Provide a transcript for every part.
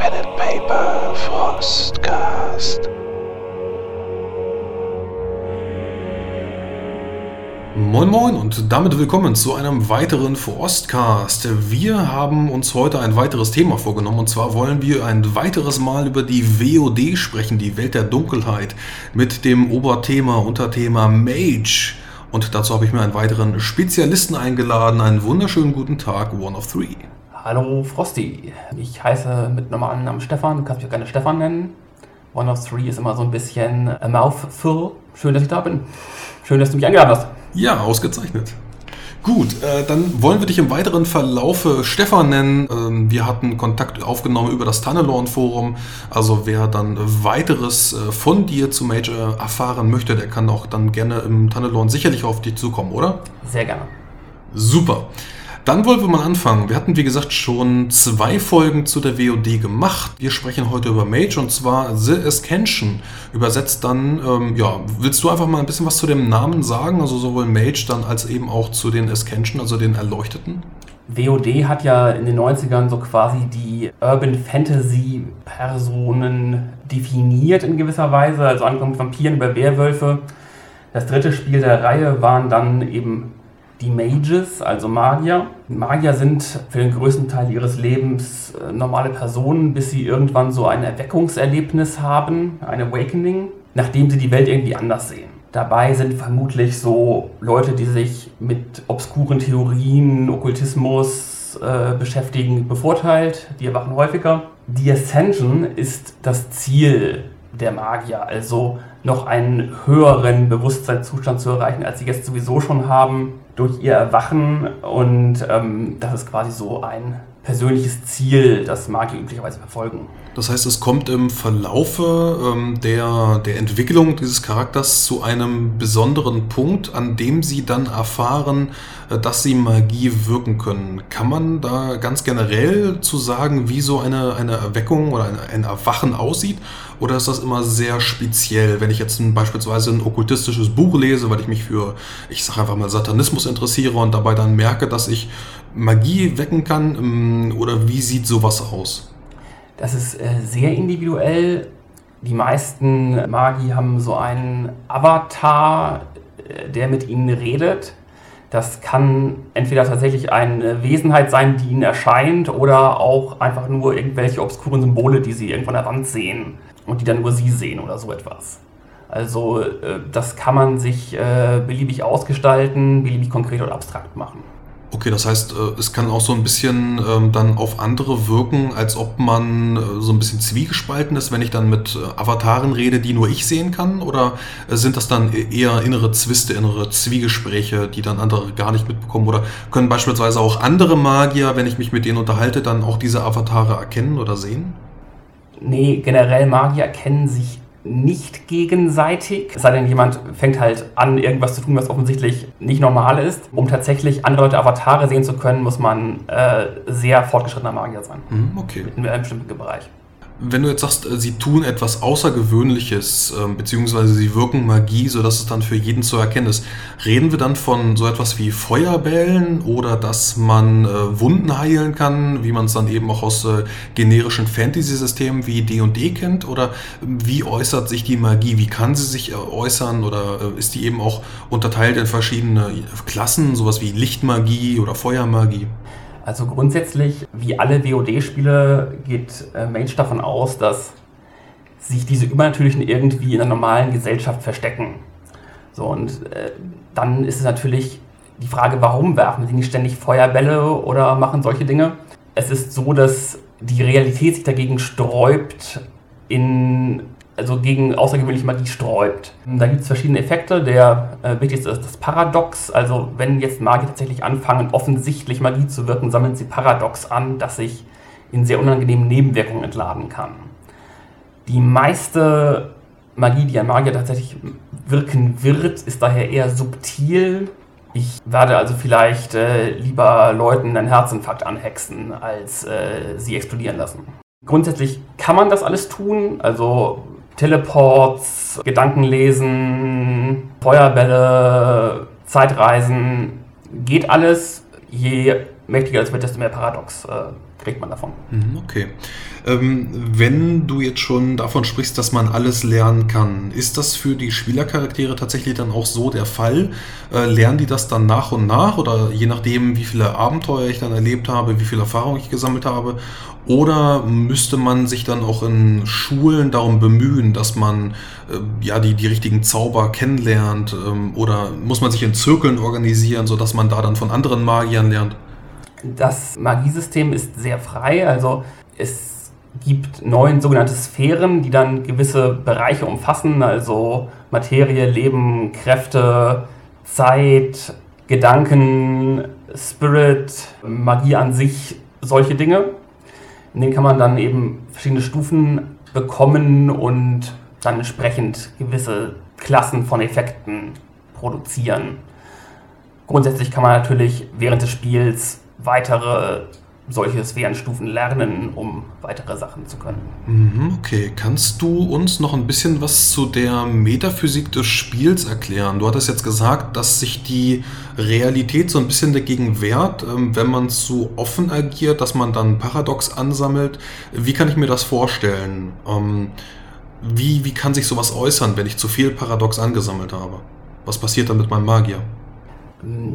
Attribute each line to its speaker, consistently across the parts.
Speaker 1: Pen and Paper Frostcast.
Speaker 2: Moin Moin und damit willkommen zu einem weiteren Frostcast. Wir haben uns heute ein weiteres Thema vorgenommen und zwar wollen wir ein weiteres Mal über die WOD sprechen, die Welt der Dunkelheit, mit dem Oberthema, Unterthema Mage. Und dazu habe ich mir einen weiteren Spezialisten eingeladen. Einen wunderschönen guten Tag, One of Three.
Speaker 3: Hallo Frosty, ich heiße mit normalen Namen Stefan, du kannst mich auch gerne Stefan nennen. One of Three ist immer so ein bisschen a mouthful. Schön, dass ich da bin. Schön, dass du mich eingeladen hast.
Speaker 2: Ja, ausgezeichnet. Gut, äh, dann wollen wir dich im weiteren Verlaufe Stefan nennen. Ähm, wir hatten Kontakt aufgenommen über das Tunnelorn-Forum. Also wer dann weiteres äh, von dir zu Major erfahren möchte, der kann auch dann gerne im Tunnelorn sicherlich auf dich zukommen, oder?
Speaker 3: Sehr gerne.
Speaker 2: Super. Dann wollen wir mal anfangen. Wir hatten, wie gesagt, schon zwei Folgen zu der WOD gemacht. Wir sprechen heute über Mage und zwar The Ascension. Übersetzt dann, ähm, ja, willst du einfach mal ein bisschen was zu dem Namen sagen? Also sowohl Mage dann als eben auch zu den Ascension, also den Erleuchteten?
Speaker 3: WOD hat ja in den 90ern so quasi die Urban Fantasy Personen definiert in gewisser Weise, also angefangen Vampiren über Werwölfe. Das dritte Spiel der Reihe waren dann eben die Mages, also Magier. Magier sind für den größten Teil ihres Lebens äh, normale Personen, bis sie irgendwann so ein Erweckungserlebnis haben, ein Awakening, nachdem sie die Welt irgendwie anders sehen. Dabei sind vermutlich so Leute, die sich mit obskuren Theorien, Okkultismus äh, beschäftigen, bevorteilt. Die erwachen häufiger. Die Ascension ist das Ziel der Magier, also noch einen höheren Bewusstseinszustand zu erreichen, als sie jetzt sowieso schon haben durch ihr Erwachen. Und ähm, das ist quasi so ein persönliches Ziel, das Magier üblicherweise verfolgen.
Speaker 2: Das heißt, es kommt im Verlaufe ähm, der, der Entwicklung dieses Charakters zu einem besonderen Punkt, an dem sie dann erfahren, äh, dass sie Magie wirken können. Kann man da ganz generell zu sagen, wie so eine, eine Erweckung oder ein, ein Erwachen aussieht? Oder ist das immer sehr speziell, wenn ich jetzt ein, beispielsweise ein okkultistisches Buch lese, weil ich mich für, ich sage einfach mal, Satanismus interessiere und dabei dann merke, dass ich Magie wecken kann? Ähm, oder wie sieht sowas aus?
Speaker 3: Das ist äh, sehr individuell. Die meisten Magi haben so einen Avatar, äh, der mit ihnen redet. Das kann entweder tatsächlich eine Wesenheit sein, die ihnen erscheint, oder auch einfach nur irgendwelche obskuren Symbole, die sie irgendwo an der Wand sehen und die dann nur sie sehen oder so etwas. Also äh, das kann man sich äh, beliebig ausgestalten, beliebig konkret oder abstrakt machen.
Speaker 2: Okay, das heißt, äh, es kann auch so ein bisschen ähm, dann auf andere wirken, als ob man äh, so ein bisschen zwiegespalten ist, wenn ich dann mit äh, Avataren rede, die nur ich sehen kann? Oder sind das dann e-, eher innere Zwiste, innere Zwiegespräche, die dann andere gar nicht mitbekommen? Oder können beispielsweise auch andere Magier, wenn ich mich mit denen unterhalte, dann auch diese Avatare erkennen oder sehen?
Speaker 3: Nee, generell Magier erkennen sich nicht gegenseitig. Es sei denn, jemand fängt halt an, irgendwas zu tun, was offensichtlich nicht normal ist. Um tatsächlich andere Leute Avatare sehen zu können, muss man äh, sehr fortgeschrittener Magier sein.
Speaker 2: Mhm, okay.
Speaker 3: In einem bestimmten Bereich.
Speaker 2: Wenn du jetzt sagst, äh, sie tun etwas Außergewöhnliches, äh, beziehungsweise sie wirken Magie, sodass es dann für jeden zu erkennen ist, reden wir dann von so etwas wie Feuerbällen oder dass man äh, Wunden heilen kann, wie man es dann eben auch aus äh, generischen Fantasy-Systemen wie D&D kennt? Oder wie äußert sich die Magie? Wie kann sie sich äh, äußern? Oder äh, ist die eben auch unterteilt in verschiedene Klassen, sowas wie Lichtmagie oder Feuermagie?
Speaker 3: Also grundsätzlich, wie alle WoD-Spiele, geht äh, Mage davon aus, dass sich diese Übernatürlichen irgendwie in der normalen Gesellschaft verstecken. So, und äh, dann ist es natürlich die Frage, warum werfen sie nicht ständig Feuerbälle oder machen solche Dinge? Es ist so, dass die Realität sich dagegen sträubt, in also gegen außergewöhnliche Magie sträubt. Da gibt es verschiedene Effekte. Der äh, wichtigste ist das Paradox. Also wenn jetzt Magier tatsächlich anfangen, offensichtlich Magie zu wirken, sammeln sie Paradox an, das sich in sehr unangenehmen Nebenwirkungen entladen kann. Die meiste Magie, die ein Magier tatsächlich wirken wird, ist daher eher subtil. Ich werde also vielleicht äh, lieber Leuten einen Herzinfarkt anhexen, als äh, sie explodieren lassen. Grundsätzlich kann man das alles tun. Also Teleports, Gedankenlesen, Feuerbälle, Zeitreisen, geht alles. Je mächtiger es wird, desto mehr Paradox äh, kriegt man davon.
Speaker 2: Mhm, okay. Ähm, wenn du jetzt schon davon sprichst, dass man alles lernen kann, ist das für die Spielercharaktere tatsächlich dann auch so der Fall? Äh, lernen die das dann nach und nach oder je nachdem, wie viele Abenteuer ich dann erlebt habe, wie viel Erfahrung ich gesammelt habe? Oder müsste man sich dann auch in Schulen darum bemühen, dass man äh, ja die, die richtigen Zauber kennenlernt? Ähm, oder muss man sich in Zirkeln organisieren, sodass man da dann von anderen Magiern lernt?
Speaker 3: Das Magiesystem ist sehr frei, also es gibt neun sogenannte Sphären, die dann gewisse Bereiche umfassen, also Materie, Leben, Kräfte, Zeit, Gedanken, Spirit, Magie an sich, solche Dinge. In denen kann man dann eben verschiedene Stufen bekommen und dann entsprechend gewisse Klassen von Effekten produzieren. Grundsätzlich kann man natürlich während des Spiels weitere solche Sphärenstufen lernen, um weitere Sachen zu können.
Speaker 2: Mhm, okay, kannst du uns noch ein bisschen was zu der Metaphysik des Spiels erklären? Du hattest jetzt gesagt, dass sich die Realität so ein bisschen dagegen wehrt, ähm, wenn man zu offen agiert, dass man dann Paradox ansammelt. Wie kann ich mir das vorstellen? Ähm, wie, wie kann sich sowas äußern, wenn ich zu viel Paradox angesammelt habe? Was passiert dann mit meinem Magier?
Speaker 3: Ähm,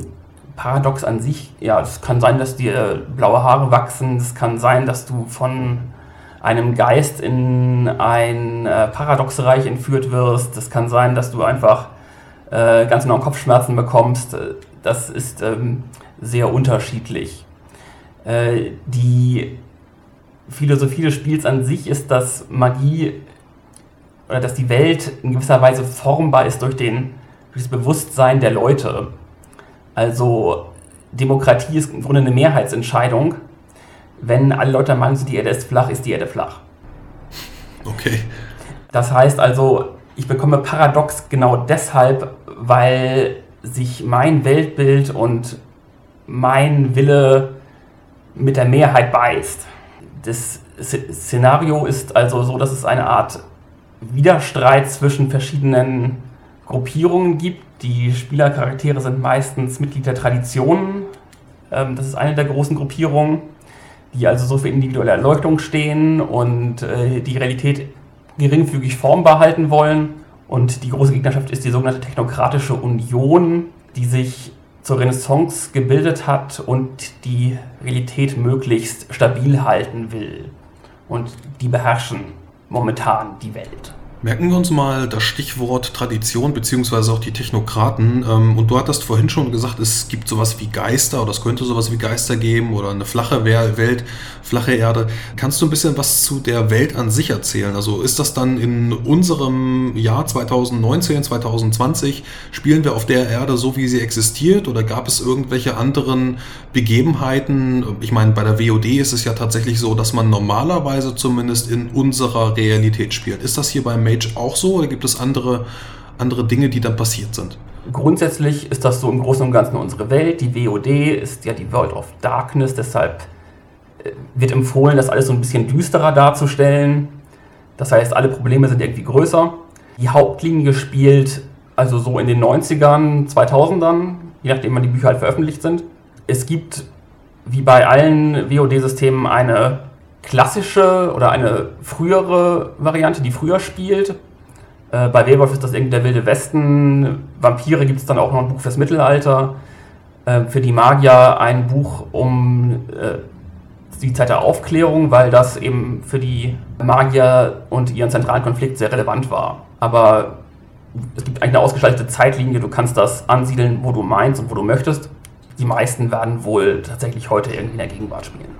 Speaker 3: Paradox an sich, ja, es kann sein, dass dir blaue Haare wachsen, es kann sein, dass du von einem Geist in ein äh, Paradoxreich entführt wirst, es kann sein, dass du einfach äh, ganz genau Kopfschmerzen bekommst, das ist ähm, sehr unterschiedlich. Äh, die Philosophie des Spiels an sich ist, dass Magie oder dass die Welt in gewisser Weise formbar ist durch, den, durch das Bewusstsein der Leute. Also Demokratie ist im Grunde eine Mehrheitsentscheidung. Wenn alle Leute der Meinung sind, die Erde ist flach, ist die Erde flach.
Speaker 2: Okay.
Speaker 3: Das heißt also, ich bekomme Paradox genau deshalb, weil sich mein Weltbild und mein Wille mit der Mehrheit beißt. Das Szenario ist also so, dass es eine Art Widerstreit zwischen verschiedenen Gruppierungen gibt. Die Spielercharaktere sind meistens Mitglied der Traditionen. Ähm, das ist eine der großen Gruppierungen, die also so für individuelle Erleuchtung stehen und äh, die Realität geringfügig formbar halten wollen. Und die große Gegnerschaft ist die sogenannte Technokratische Union, die sich zur Renaissance gebildet hat und die Realität möglichst stabil halten will. Und die beherrschen momentan die Welt.
Speaker 2: Merken wir uns mal das Stichwort Tradition beziehungsweise auch die Technokraten. Ähm, und du hattest vorhin schon gesagt, es gibt sowas wie Geister oder es könnte sowas wie Geister geben oder eine flache Welt, flache Erde. Kannst du ein bisschen was zu der Welt an sich erzählen? Also ist das dann in unserem Jahr 2019, 2020, spielen wir auf der Erde so, wie sie existiert oder gab es irgendwelche anderen Begebenheiten? Ich meine, bei der WOD ist es ja tatsächlich so, dass man normalerweise zumindest in unserer Realität spielt. Ist das hier beim Mage auch so oder gibt es andere, andere Dinge, die dann passiert sind?
Speaker 3: Grundsätzlich ist das so im Großen und Ganzen unsere Welt. Die WOD ist ja die World of Darkness, deshalb äh, wird empfohlen, das alles so ein bisschen düsterer darzustellen. Das heißt, alle Probleme sind irgendwie größer. Die Hauptlinie spielt also so in den 90ern, 2000ern, je nachdem wann die Bücher halt veröffentlicht sind. Es gibt, wie bei allen WOD-Systemen, eine klassische oder eine frühere Variante, die früher spielt. Äh, bei Werwolf ist das irgendwie der Wilde Westen. Vampire gibt es dann auch noch ein Buch fürs Mittelalter. Äh, für die Magier ein Buch um äh, die Zeit der Aufklärung, weil das eben für die Magier und ihren zentralen Konflikt sehr relevant war. Aber es gibt eigentlich eine ausgestaltete Zeitlinie, du kannst das ansiedeln, wo du meinst und wo du möchtest. Die meisten werden wohl tatsächlich heute irgendwie in der Gegenwart spielen.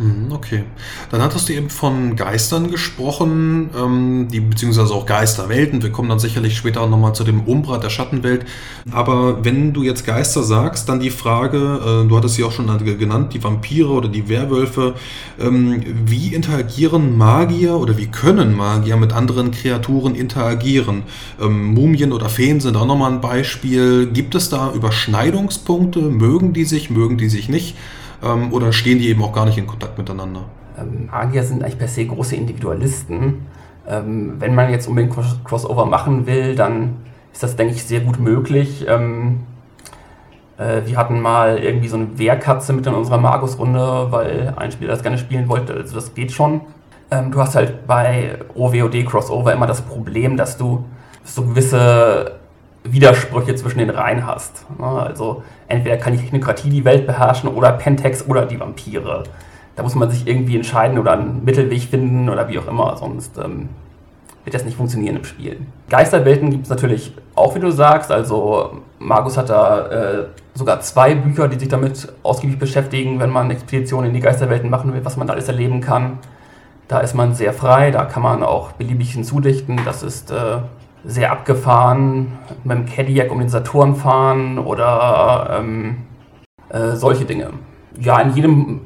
Speaker 2: Mhm, okay. Dann hattest du eben von Geistern gesprochen, ähm, die beziehungsweise auch Geisterwelten. Wir kommen dann sicherlich später nochmal zu dem Umbra der Schattenwelt. Aber wenn du jetzt Geister sagst, dann die Frage, äh, du hattest sie auch schon genannt, die Vampire oder die Werwölfe. Ähm, wie interagieren Magier oder wie können Magier mit anderen Kreaturen interagieren? Ähm, Mumien oder Feen sind auch nochmal ein Beispiel. Gibt es da Überschneidungspunkte? Mögen die sich, mögen die sich nicht? Ähm, oder stehen die eben auch gar nicht in Kontakt miteinander?
Speaker 3: Ähm, Magier sind eigentlich per se große Individualisten. Ähm, wenn man jetzt unbedingt Crossover machen will, dann ist das, denke ich, sehr gut möglich. Ähm, Äh, wir hatten mal irgendwie so eine Wehrkatze mit in unserer Magus-Runde, weil ein Spieler das gerne spielen wollte. Also das geht schon. Ähm, du hast halt bei OWOD Crossover immer das Problem, dass du so gewisse Widersprüche zwischen den Reihen hast. Ne? Also entweder kann die Technokratie die Welt beherrschen oder Pentex oder die Vampire. Da muss man sich irgendwie entscheiden oder einen Mittelweg finden oder wie auch immer, sonst ähm, wird das nicht funktionieren im Spiel. Geisterwelten gibt es natürlich auch, wie du sagst. Also Magus hat da äh, sogar zwei Bücher, die sich damit ausgiebig beschäftigen, wenn man Expeditionen in die Geisterwelten machen will, was man da alles erleben kann. Da ist man sehr frei, da kann man auch beliebig hinzudichten. Das ist äh, sehr abgefahren, mit dem Cadillac um den Saturn fahren oder ähm, äh, solche Dinge. Ja, in jedem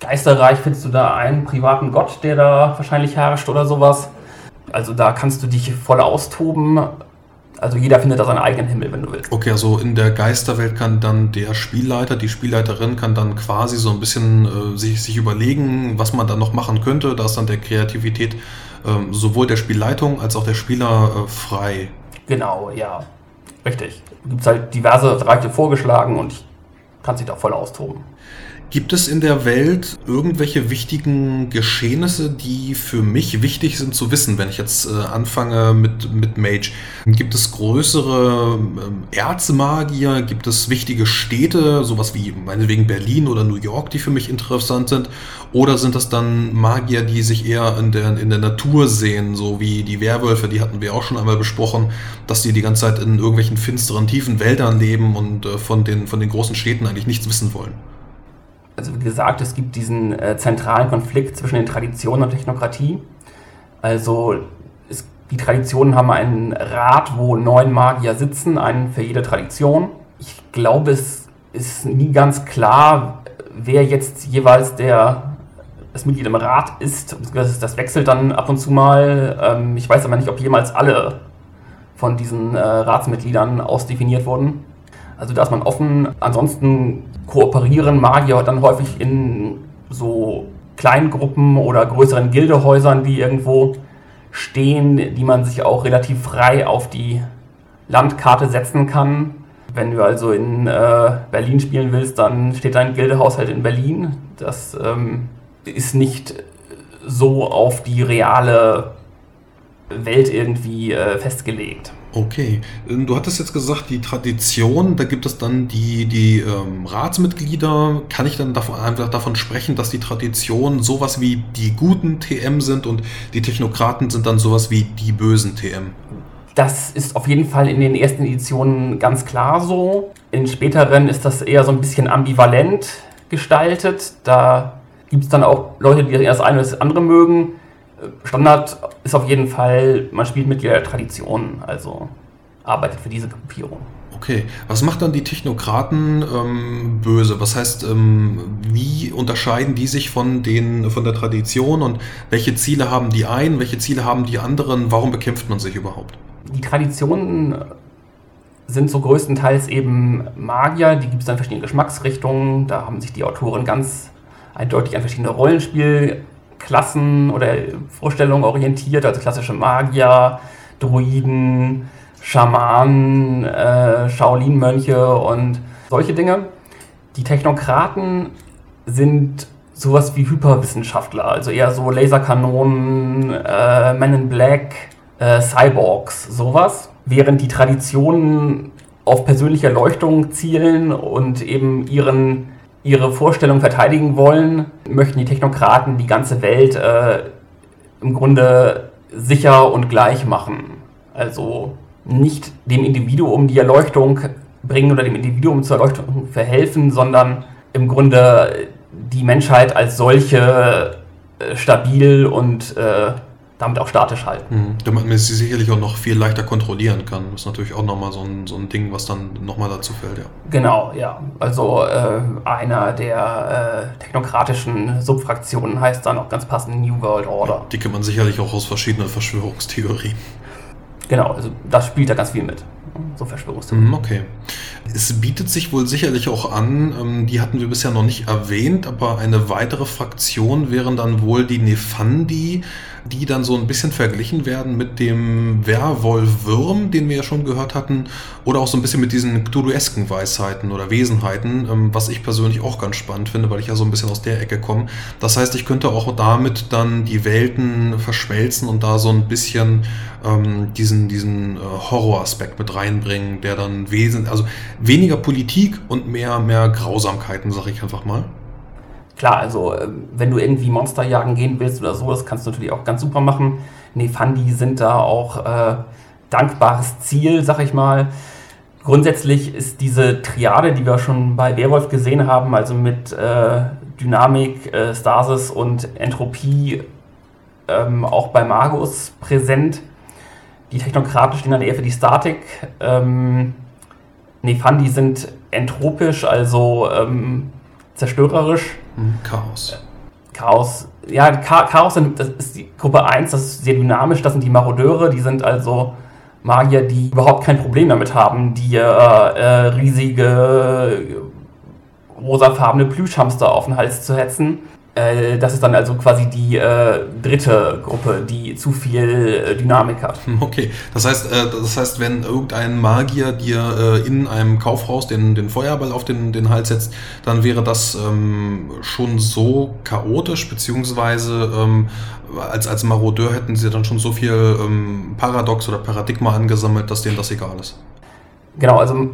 Speaker 3: Geisterreich findest du da einen privaten Gott, der da wahrscheinlich herrscht oder sowas. Also da kannst du dich voll austoben. Also jeder findet da seinen eigenen Himmel, wenn du willst.
Speaker 2: Okay, also in der Geisterwelt kann dann der Spielleiter, die Spielleiterin kann dann quasi so ein bisschen äh, sich, sich überlegen, was man da noch machen könnte. Da ist dann der Kreativität äh, sowohl der Spielleitung als auch der Spieler äh, frei.
Speaker 3: Genau, ja. Richtig. Gibt halt diverse Bereiche vorgeschlagen und ich kann sich da voll austoben.
Speaker 2: Gibt es in der Welt irgendwelche wichtigen Geschehnisse, die für mich wichtig sind zu wissen, wenn ich jetzt äh, anfange mit, mit Mage? Gibt es größere äh, Erzmagier? Gibt es wichtige Städte, sowas wie meinetwegen Berlin oder New York, die für mich interessant sind? Oder sind das dann Magier, die sich eher in der, in der Natur sehen, so wie die Werwölfe, die hatten wir auch schon einmal besprochen, dass die die ganze Zeit in irgendwelchen finsteren, tiefen Wäldern leben und äh, von, den, von den großen Städten eigentlich nichts wissen wollen?
Speaker 3: Also wie gesagt, es gibt diesen äh, zentralen Konflikt zwischen den Traditionen und Technokratie. Also es, die Traditionen haben einen Rat, wo neun Magier sitzen, einen für jede Tradition. Ich glaube, es ist nie ganz klar, wer jetzt jeweils der das Mitglied im Rat ist. Das wechselt dann ab und zu mal. Ähm, ich weiß aber nicht, ob jemals alle von diesen äh, Ratsmitgliedern ausdefiniert wurden. Also da ist man offen. Ansonsten kooperieren Magier dann häufig in so kleinen Gruppen oder größeren Gildehäusern, die irgendwo stehen, die man sich auch relativ frei auf die Landkarte setzen kann. Wenn du also in äh, Berlin spielen willst, dann steht dein Gildehaus halt in Berlin. Das ähm, ist nicht so auf die reale Welt irgendwie äh, festgelegt.
Speaker 2: Okay, ähm, du hattest jetzt gesagt, die Tradition, da gibt es dann die, die ähm, Ratsmitglieder. Kann ich dann davon, einfach davon sprechen, dass die Traditionen sowas wie die guten TM sind und die Technokraten sind dann sowas wie die bösen TM?
Speaker 3: Das ist auf jeden Fall in den ersten Editionen ganz klar so. In späteren ist das eher so ein bisschen ambivalent gestaltet. Da gibt es dann auch Leute, die das eine oder das andere mögen. Standard ist auf jeden Fall, man spielt mit der Tradition, also arbeitet für diese Gruppierung.
Speaker 2: Okay, was macht dann die Technokraten ähm, böse? Was heißt, ähm, wie unterscheiden die sich von, den, von der Tradition und welche Ziele haben die einen, welche Ziele haben die anderen? Warum bekämpft man sich überhaupt?
Speaker 3: Die Traditionen sind so größtenteils eben Magier, die gibt es dann verschiedene Geschmacksrichtungen. Da haben sich die Autoren ganz eindeutig an verschiedene Rollenspiel Klassen oder Vorstellungen orientiert, also klassische Magier, Druiden, Schamanen, äh, Shaolin-Mönche und solche Dinge. Die Technokraten sind sowas wie Hyperwissenschaftler, also eher so Laserkanonen, äh, Men in Black, äh, Cyborgs, sowas. Während die Traditionen auf persönliche Erleuchtung zielen und eben ihren ihre Vorstellung verteidigen wollen, möchten die Technokraten die ganze Welt äh, im Grunde sicher und gleich machen. Also nicht dem Individuum die Erleuchtung bringen oder dem Individuum zur Erleuchtung verhelfen, sondern im Grunde die Menschheit als solche äh, stabil und äh, damit auch statisch halten. Mhm.
Speaker 2: Damit man sie sicherlich auch noch viel leichter kontrollieren kann. Das ist natürlich auch nochmal so ein, so ein Ding, was dann nochmal dazu fällt, ja.
Speaker 3: Genau, ja. Also äh, einer der äh, technokratischen Subfraktionen heißt dann auch ganz passend New World Order. Ja,
Speaker 2: die kennt man sicherlich auch aus verschiedenen Verschwörungstheorien.
Speaker 3: Genau, also das spielt da ganz viel mit. So Verschwörungstheorien.
Speaker 2: Mhm, okay. Es bietet sich wohl sicherlich auch an, ähm, die hatten wir bisher noch nicht erwähnt, aber eine weitere Fraktion wären dann wohl die Nefandi, die dann so ein bisschen verglichen werden mit dem Werwolf-Würm, den wir ja schon gehört hatten, oder auch so ein bisschen mit diesen Cthulhuesken Weisheiten oder Wesenheiten, ähm, was ich persönlich auch ganz spannend finde, weil ich ja so ein bisschen aus der Ecke komme. Das heißt, ich könnte auch damit dann die Welten verschmelzen und da so ein bisschen ähm, diesen, diesen äh, Horroraspekt mit reinbringen, der dann wesentlich, also weniger Politik und mehr, mehr Grausamkeiten, sag ich einfach mal.
Speaker 3: Klar, also ähm, wenn du irgendwie Monster jagen gehen willst oder so, das kannst du natürlich auch ganz super machen. Nefandi sind da auch äh, dankbares Ziel, sag ich mal. Grundsätzlich ist diese Triade, die wir schon bei Werwolf gesehen haben, also mit äh, Dynamik, äh, Stasis und Entropie, ähm, auch bei Magus präsent. Die Technokraten stehen dann eher für die Statik. Ähm, Nefandi sind entropisch, also ähm, zerstörerisch.
Speaker 2: Hm, Chaos.
Speaker 3: Chaos, ja, Chaos sind, das ist die Gruppe 1, das ist sehr dynamisch, das sind die Marodeure, die sind also Magier, die überhaupt kein Problem damit haben, die äh, äh, riesige rosafarbene Plüschhamster auf den Hals zu hetzen. Äh, das ist dann also quasi die äh, dritte Gruppe, die zu viel äh, Dynamik hat.
Speaker 2: Okay, das heißt, äh, das heißt, wenn irgendein Magier dir äh, in einem Kaufhaus den, den Feuerball auf den, den Hals setzt, dann wäre das ähm, schon so chaotisch, beziehungsweise ähm, als, als Marodeur hätten sie dann schon so viel ähm, Paradox oder Paradigma angesammelt, dass denen das egal ist.
Speaker 3: Genau, also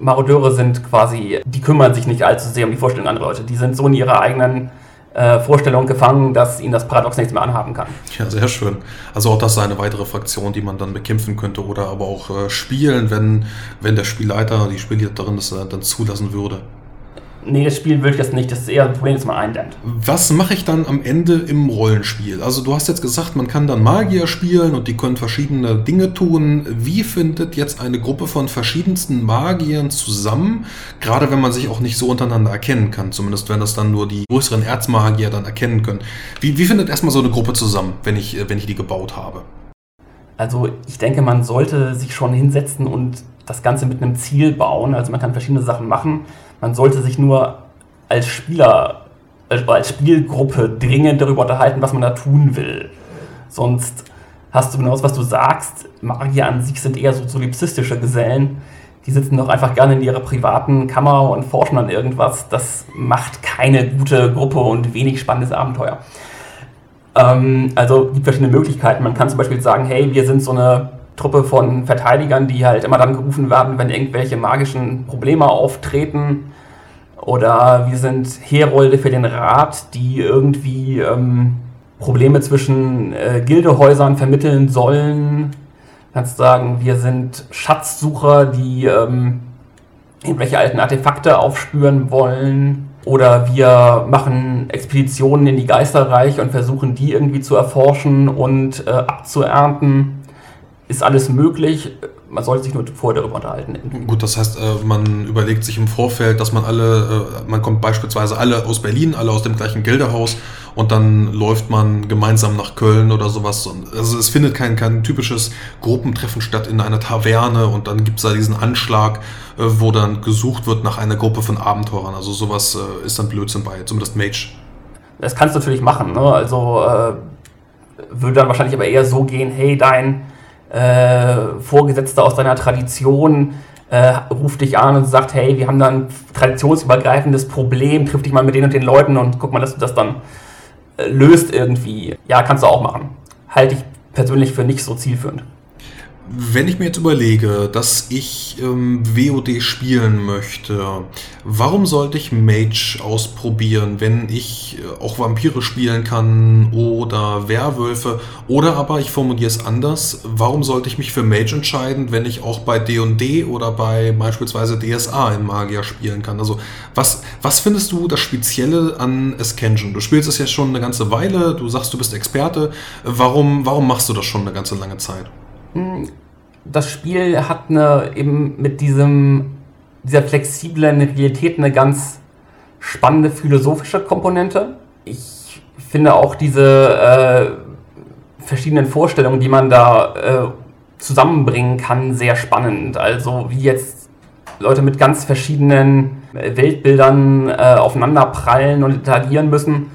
Speaker 3: Marodeure sind quasi, die kümmern sich nicht allzu sehr um die Vorstellungen anderer Leute. Die sind so in ihrer eigenen äh, Vorstellung gefangen, dass ihn das Paradox nichts mehr anhaben kann.
Speaker 2: Ja, sehr schön. Also auch das ist eine weitere Fraktion, die man dann bekämpfen könnte oder aber auch äh, spielen, wenn, wenn der Spielleiter, die Spielleiterin das äh, dann zulassen würde.
Speaker 3: Nee, das Spiel will ich jetzt nicht. Das ist eher ein Problem, das man eindämmt.
Speaker 2: Was mache ich dann am Ende im Rollenspiel? Also du hast jetzt gesagt, man kann dann Magier spielen und die können verschiedene Dinge tun. Wie findet jetzt eine Gruppe von verschiedensten Magiern zusammen? Gerade wenn man sich auch nicht so untereinander erkennen kann. Zumindest wenn das dann nur die größeren Erzmagier dann erkennen können. Wie, wie findet erstmal so eine Gruppe zusammen, wenn ich, wenn ich die gebaut habe?
Speaker 3: Also ich denke, man sollte sich schon hinsetzen und das Ganze mit einem Ziel bauen. Also man kann verschiedene Sachen machen. Man sollte sich nur als Spieler, als Spielgruppe dringend darüber unterhalten, was man da tun will. Sonst hast du genau das, was du sagst. Magier an sich sind eher so solipsistische Gesellen. Die sitzen doch einfach gerne in ihrer privaten Kammer und forschen an irgendwas. Das macht keine gute Gruppe und wenig spannendes Abenteuer. Ähm, also gibt verschiedene Möglichkeiten. Man kann zum Beispiel sagen, hey, wir sind so eine Truppe von Verteidigern, die halt immer dann gerufen werden, wenn irgendwelche magischen Probleme auftreten. Oder wir sind Herolde für den Rat, die irgendwie ähm, Probleme zwischen äh, Gildehäusern vermitteln sollen. Kannst sagen, wir sind Schatzsucher, die ähm, irgendwelche alten Artefakte aufspüren wollen. Oder wir machen Expeditionen in die Geisterreich und versuchen die irgendwie zu erforschen und äh, abzuernten ist alles möglich. Man sollte sich nur vorher darüber unterhalten.
Speaker 2: Gut, das heißt, äh, man überlegt sich im Vorfeld, dass man alle, äh, man kommt beispielsweise alle aus Berlin, alle aus dem gleichen Gildehaus und dann läuft man gemeinsam nach Köln oder sowas. Also es findet kein, kein typisches Gruppentreffen statt in einer Taverne und dann gibt es da diesen Anschlag, äh, wo dann gesucht wird nach einer Gruppe von Abenteurern. Also sowas ist dann Blödsinn bei, zumindest Mage.
Speaker 3: Das kannst du natürlich machen. Ne? Also äh, würde dann wahrscheinlich aber eher so gehen, hey, dein äh, Vorgesetzter aus deiner Tradition äh, ruft dich an und sagt, hey, wir haben da ein traditionsübergreifendes Problem, triff dich mal mit den und den Leuten und guck mal, dass du das dann äh, löst irgendwie. Ja, kannst du auch machen. Halte ich persönlich für nicht so zielführend.
Speaker 2: Wenn ich mir jetzt überlege, dass ich ähm, WOD spielen möchte, warum sollte ich Mage ausprobieren, wenn ich äh, auch Vampire spielen kann oder Werwölfe? Oder aber, ich formuliere es anders, warum sollte ich mich für Mage entscheiden, wenn ich auch bei D&D oder bei beispielsweise DSA in Magier spielen kann? Also was, was findest du das Spezielle an Escansion? Du spielst es jetzt schon eine ganze Weile, du sagst, du bist Experte. Warum, warum machst du das schon eine ganze lange Zeit?
Speaker 3: Das Spiel hat eine, eben mit diesem, dieser flexiblen Realität eine ganz spannende philosophische Komponente. Ich finde auch diese äh, verschiedenen Vorstellungen, die man da äh, zusammenbringen kann, sehr spannend. Also wie jetzt Leute mit ganz verschiedenen äh, Weltbildern äh, aufeinanderprallen und interagieren müssen.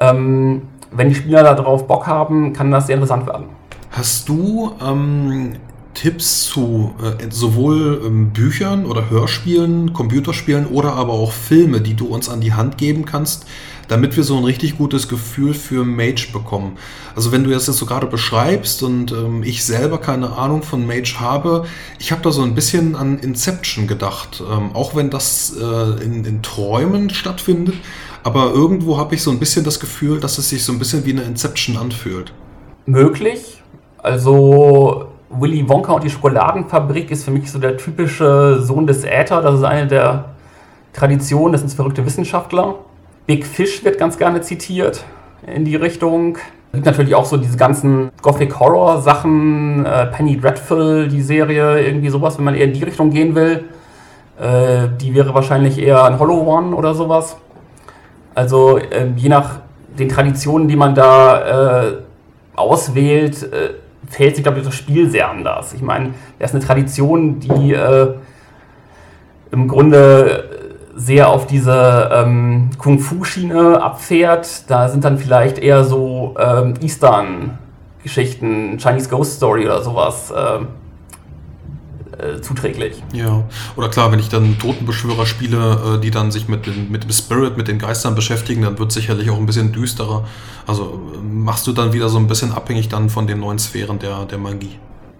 Speaker 3: Ähm, wenn die Spieler darauf Bock haben, kann das sehr interessant werden.
Speaker 2: Hast du ähm, Tipps zu äh, sowohl ähm, Büchern oder Hörspielen, Computerspielen oder aber auch Filme, die du uns an die Hand geben kannst, damit wir so ein richtig gutes Gefühl für Mage bekommen. Also wenn du das jetzt so gerade beschreibst und ähm, ich selber keine Ahnung von Mage habe, ich habe da so ein bisschen an Inception gedacht, ähm, auch wenn das äh, in, in Träumen stattfindet, aber irgendwo habe ich so ein bisschen das Gefühl, dass es sich so ein bisschen wie eine Inception anfühlt.
Speaker 3: Möglich. Also Willy Wonka und die Schokoladenfabrik ist für mich so der typische Sohn des Äther. Das ist eine der Traditionen, das sind verrückte Wissenschaftler. Big Fish wird ganz gerne zitiert in die Richtung. Es gibt natürlich auch so diese ganzen Gothic Horror Sachen, äh, Penny Dreadful, die Serie, irgendwie sowas, wenn man eher in die Richtung gehen will. Äh, die wäre wahrscheinlich eher ein Hollow One oder sowas. Also äh, je nach den Traditionen, die man da äh, auswählt, fällt sich, glaube ich, das Spiel sehr anders. Ich meine, das ist eine Tradition, die äh, im Grunde sehr auf diese ähm, Kung-Fu-Schiene abfährt. Da sind dann vielleicht eher so ähm, Eastern-Geschichten, Chinese Ghost Story oder sowas. Äh, äh, zuträglich.
Speaker 2: Ja, oder klar, wenn ich dann Totenbeschwörer spiele, äh, die dann sich mit, den, mit dem Spirit, mit den Geistern beschäftigen, dann wird es sicherlich auch ein bisschen düsterer. Also äh, machst du dann wieder so ein bisschen abhängig dann von den neuen Sphären der, der Magie.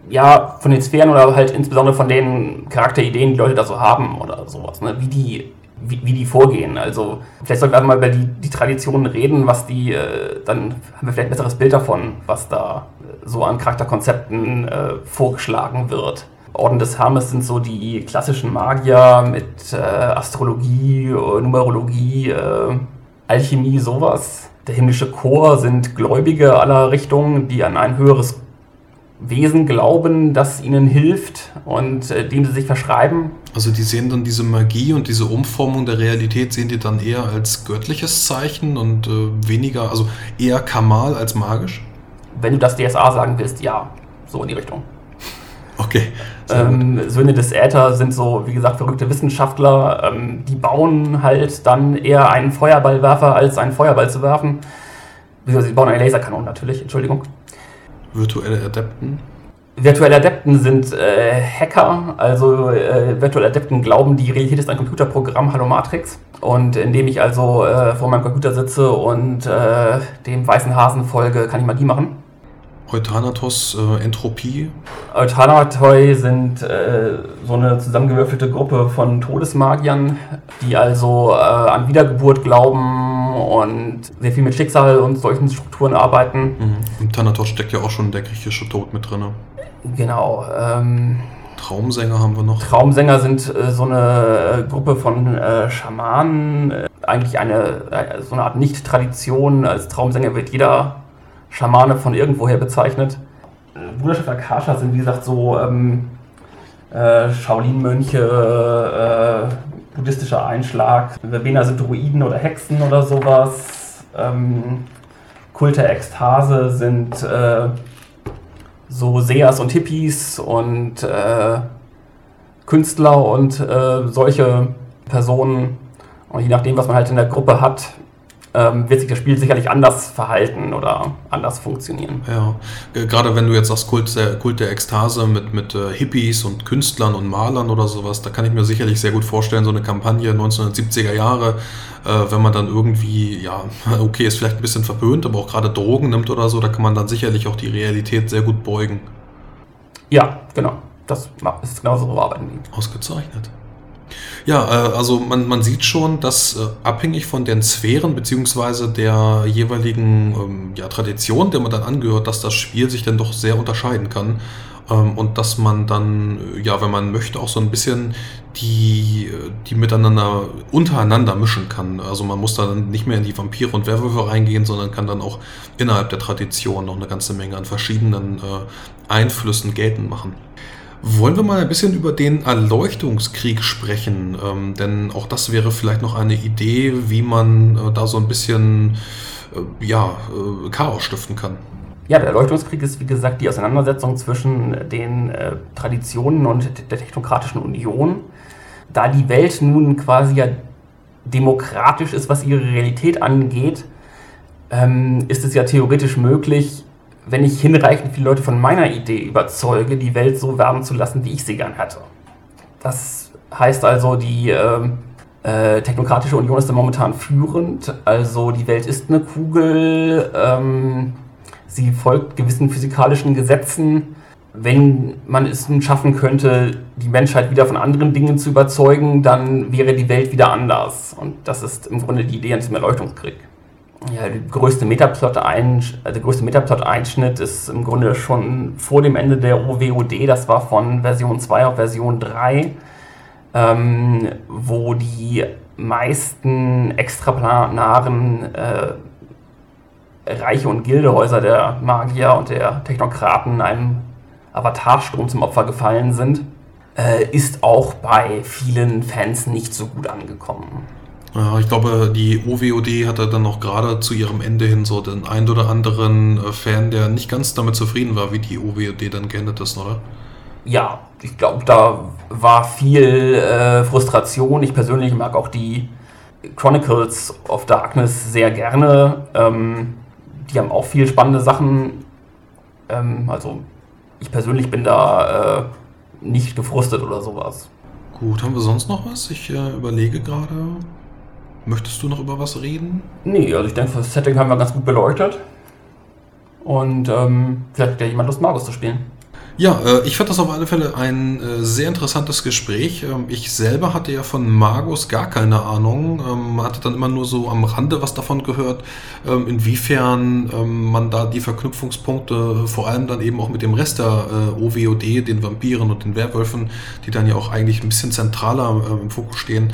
Speaker 3: Ja, von den Sphären oder halt insbesondere von den Charakterideen, die Leute da so haben oder sowas, ne? wie die wie, wie, die vorgehen. Also vielleicht sollten wir mal über die, die Traditionen reden, was die, äh, dann haben wir vielleicht ein besseres Bild davon, was da so an Charakterkonzepten äh, vorgeschlagen wird. Orden des Hermes sind so die klassischen Magier mit äh, Astrologie, äh, Numerologie, äh, Alchemie, sowas. Der himmlische Chor sind Gläubige aller Richtungen, die an ein höheres Wesen glauben, das ihnen hilft und äh, dem sie sich verschreiben.
Speaker 2: Also die sehen dann diese Magie und diese Umformung der Realität, sehen die dann eher als göttliches Zeichen und äh, weniger, also eher Kamal als magisch?
Speaker 3: Wenn du das DSA sagen willst, ja, so in die Richtung.
Speaker 2: Okay.
Speaker 3: Ähm, Söhne des Äther sind so, wie gesagt, verrückte Wissenschaftler. Ähm, die bauen halt dann eher einen Feuerballwerfer, als einen Feuerball zu werfen. Sie bauen eine Laserkanone natürlich, Entschuldigung.
Speaker 2: Virtuelle Adepten?
Speaker 3: Virtuelle Adepten sind äh, Hacker, also äh, virtuelle Adepten glauben, die Realität ist ein Computerprogramm, Hallo Matrix. Und indem ich also äh, vor meinem Computer sitze und äh, dem weißen Hasen folge, kann ich Magie machen.
Speaker 2: Euthanatos, äh, Entropie?
Speaker 3: Euthanatoi sind äh, so eine zusammengewürfelte Gruppe von Todesmagiern, die also äh, an Wiedergeburt glauben und sehr viel mit Schicksal und solchen Strukturen arbeiten.
Speaker 2: Mhm. Im Thanatos steckt ja auch schon der griechische Tod mit drin.
Speaker 3: Genau. Ähm,
Speaker 2: Traumsänger haben wir noch.
Speaker 3: Traumsänger sind äh, so eine äh, Gruppe von äh, Schamanen, eigentlich eine, so eine Art Nicht-Tradition. Als Traumsänger wird jeder Schamane von irgendwoher bezeichnet. Bruderschaft Akasha sind wie gesagt so ähm, äh, Shaolin-Mönche, äh, buddhistischer Einschlag. Verbena sind Druiden oder Hexen oder sowas. Ähm, Kult der Ekstase sind äh, so Seas und Hippies und äh, Künstler und äh, solche Personen. Und je nachdem, was man halt in der Gruppe hat, ähm, wird sich das Spiel sicherlich anders verhalten oder anders funktionieren.
Speaker 2: Ja, gerade wenn du jetzt sagst Kult der, Kult der Ekstase mit, mit äh, Hippies und Künstlern und Malern oder sowas, da kann ich mir sicherlich sehr gut vorstellen, so eine Kampagne 1970er Jahre, äh, wenn man dann irgendwie, ja, okay, ist vielleicht ein bisschen verpönt, aber auch gerade Drogen nimmt oder so, da kann man dann sicherlich auch die Realität sehr gut beugen.
Speaker 3: Ja, genau. Das ist genauso so arbeiten.
Speaker 2: Ausgezeichnet. Ja, äh, also man, man sieht schon, dass äh, abhängig von den Sphären beziehungsweise der jeweiligen ähm, ja, Tradition, der man dann angehört, dass das Spiel sich dann doch sehr unterscheiden kann. Ähm, und dass man dann, äh, ja, wenn man möchte, auch so ein bisschen die, die miteinander untereinander mischen kann. Also man muss dann nicht mehr in die Vampire und Werwölfe reingehen, sondern kann dann auch innerhalb der Tradition noch eine ganze Menge an verschiedenen Einflüssen geltend machen. Wollen wir mal ein bisschen über den Erleuchtungskrieg sprechen? Ähm, denn auch das wäre vielleicht noch eine Idee, wie man äh, da so ein bisschen äh, ja, äh, Chaos stiften kann.
Speaker 3: Ja, der Erleuchtungskrieg ist wie gesagt die Auseinandersetzung zwischen den äh, Traditionen und der Technokratischen Union. da die Welt nun quasi ja demokratisch ist, was ihre Realität angeht, ähm, ist es ja theoretisch möglich, wenn ich hinreichend viele Leute von meiner Idee überzeuge, die Welt so werden zu lassen, wie ich sie gern hätte. Das heißt also, die äh, äh, Technokratische Union ist da momentan führend. Also die Welt ist eine Kugel, ähm, sie folgt gewissen physikalischen Gesetzen. Wenn man es nun schaffen könnte, die Menschheit wieder von anderen Dingen zu überzeugen, dann wäre die Welt wieder anders. Und das ist im Grunde die Idee an diesem Erleuchtungskrieg. Ja, der größte Metaplot-Einschnitt also Metaplot ist im Grunde schon vor dem Ende der OWOD, das war von Version 2 auf Version 3, ähm, wo die meisten extraplanaren äh, Reiche und Gildehäuser der Magier und der Technokraten einem Avatarsturm zum Opfer gefallen sind, äh, ist auch bei vielen Fans nicht so gut angekommen.
Speaker 2: Ja, ich glaube, die OWOD hatte dann noch gerade zu ihrem Ende hin so den ein oder anderen äh, Fan, der nicht ganz damit zufrieden war, wie die OWOD dann geendet ist, oder?
Speaker 3: Ja, ich glaube, da war viel äh, Frustration. Ich persönlich mag auch die Chronicles of Darkness sehr gerne. Ähm, die haben auch viel spannende Sachen. Ähm, also ich persönlich bin da äh, nicht gefrustet oder sowas.
Speaker 2: Gut, haben wir sonst noch was? Ich äh, überlege gerade. Möchtest du noch über was reden?
Speaker 3: Nee, also ich denke, das Setting haben wir ganz gut beleuchtet. Und ähm, vielleicht hat ja jemand Lust, Magus zu spielen.
Speaker 2: Ja, äh, ich fand das auf alle Fälle ein äh, sehr interessantes Gespräch. Ähm, ich selber hatte ja von Magus gar keine Ahnung, ähm, hatte dann immer nur so am Rande was davon gehört, ähm, inwiefern man da die Verknüpfungspunkte vor allem dann eben auch mit dem Rest der äh, OWOD, den Vampiren und den Werwölfen, die dann ja auch eigentlich ein bisschen zentraler im Fokus stehen,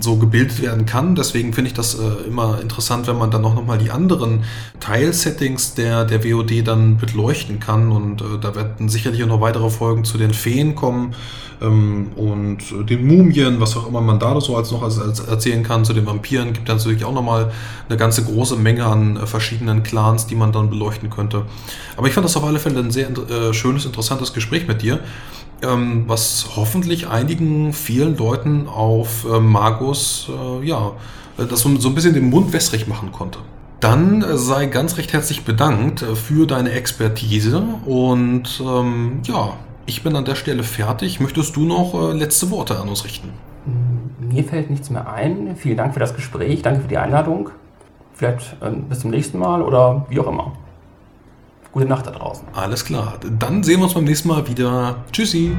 Speaker 2: so gebildet werden kann. Deswegen finde ich das immer interessant, wenn man dann auch nochmal die anderen Teilsettings der, der WOD dann beleuchten kann. Und da werden sicherlich auch noch weitere Folgen zu den Feen kommen ähm, und den Mumien, was auch immer man da so als noch als, als erzählen kann. Zu den Vampiren gibt es natürlich auch nochmal eine ganze große Menge an äh, verschiedenen Clans, die man dann beleuchten könnte. Aber ich fand das auf alle Fälle ein sehr äh, schönes, interessantes Gespräch mit dir ähm, was hoffentlich einigen, vielen Leuten auf äh, Magus, äh, ja, das so, so, ein bisschen den Mund wässrig machen konnte. Dann äh, sei ganz recht herzlich bedankt äh, für deine Expertise und ähm, ja, ich bin an der Stelle fertig. Möchtest du noch äh, letzte Worte an uns richten?
Speaker 3: Mir fällt nichts mehr ein. Vielen Dank für das Gespräch, danke für die Einladung. Vielleicht äh, bis zum nächsten Mal oder wie auch immer. Gute Nacht da draußen.
Speaker 2: Alles klar. Dann sehen wir uns beim nächsten Mal wieder. Tschüssi.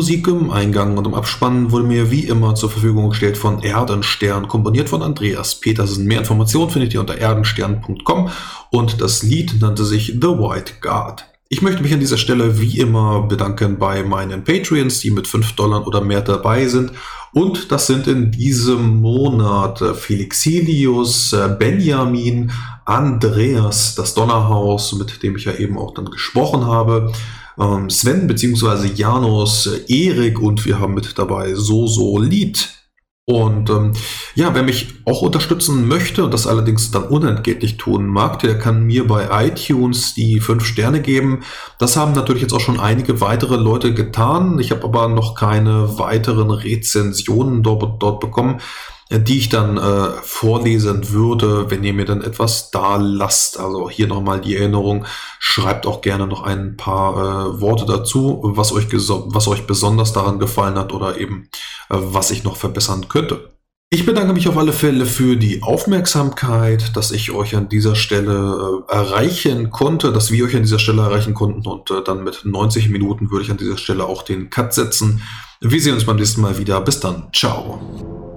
Speaker 2: Musik im Eingang und im Abspann wurde mir wie immer zur Verfügung gestellt von Erdenstern, komponiert von Andreas Petersen. Mehr Informationen findet ihr unter erdenstern.com und das Lied nannte sich The White Guard. Ich möchte mich an dieser Stelle wie immer bedanken bei meinen Patreons, die mit 5 Dollar oder mehr dabei sind. Und das sind in diesem Monat Felixilius, Benjamin, Andreas, das Donnerhaus, mit dem ich ja eben auch dann gesprochen habe, ähm, Sven bzw. Janus, Erik und wir haben mit dabei Soso Lied. Und ähm, ja, wer mich auch unterstützen möchte und das allerdings dann unentgeltlich tun mag, der kann mir bei iTunes die fünf Sterne geben. Das haben natürlich jetzt auch schon einige weitere Leute getan. Ich habe aber noch keine weiteren Rezensionen dort, dort bekommen die ich dann äh, vorlesen würde, wenn ihr mir dann etwas da lasst. Also hier nochmal die Erinnerung, schreibt auch gerne noch ein paar äh, Worte dazu, was euch, was euch besonders daran gefallen hat oder eben äh, was ich noch verbessern könnte. Ich bedanke mich auf alle Fälle für die Aufmerksamkeit, dass ich euch an dieser Stelle äh, erreichen konnte, dass wir euch an dieser Stelle erreichen konnten und äh, dann mit 90 Minuten würde ich an dieser Stelle auch den Cut setzen. Wir sehen uns beim nächsten Mal wieder. Bis dann. Ciao.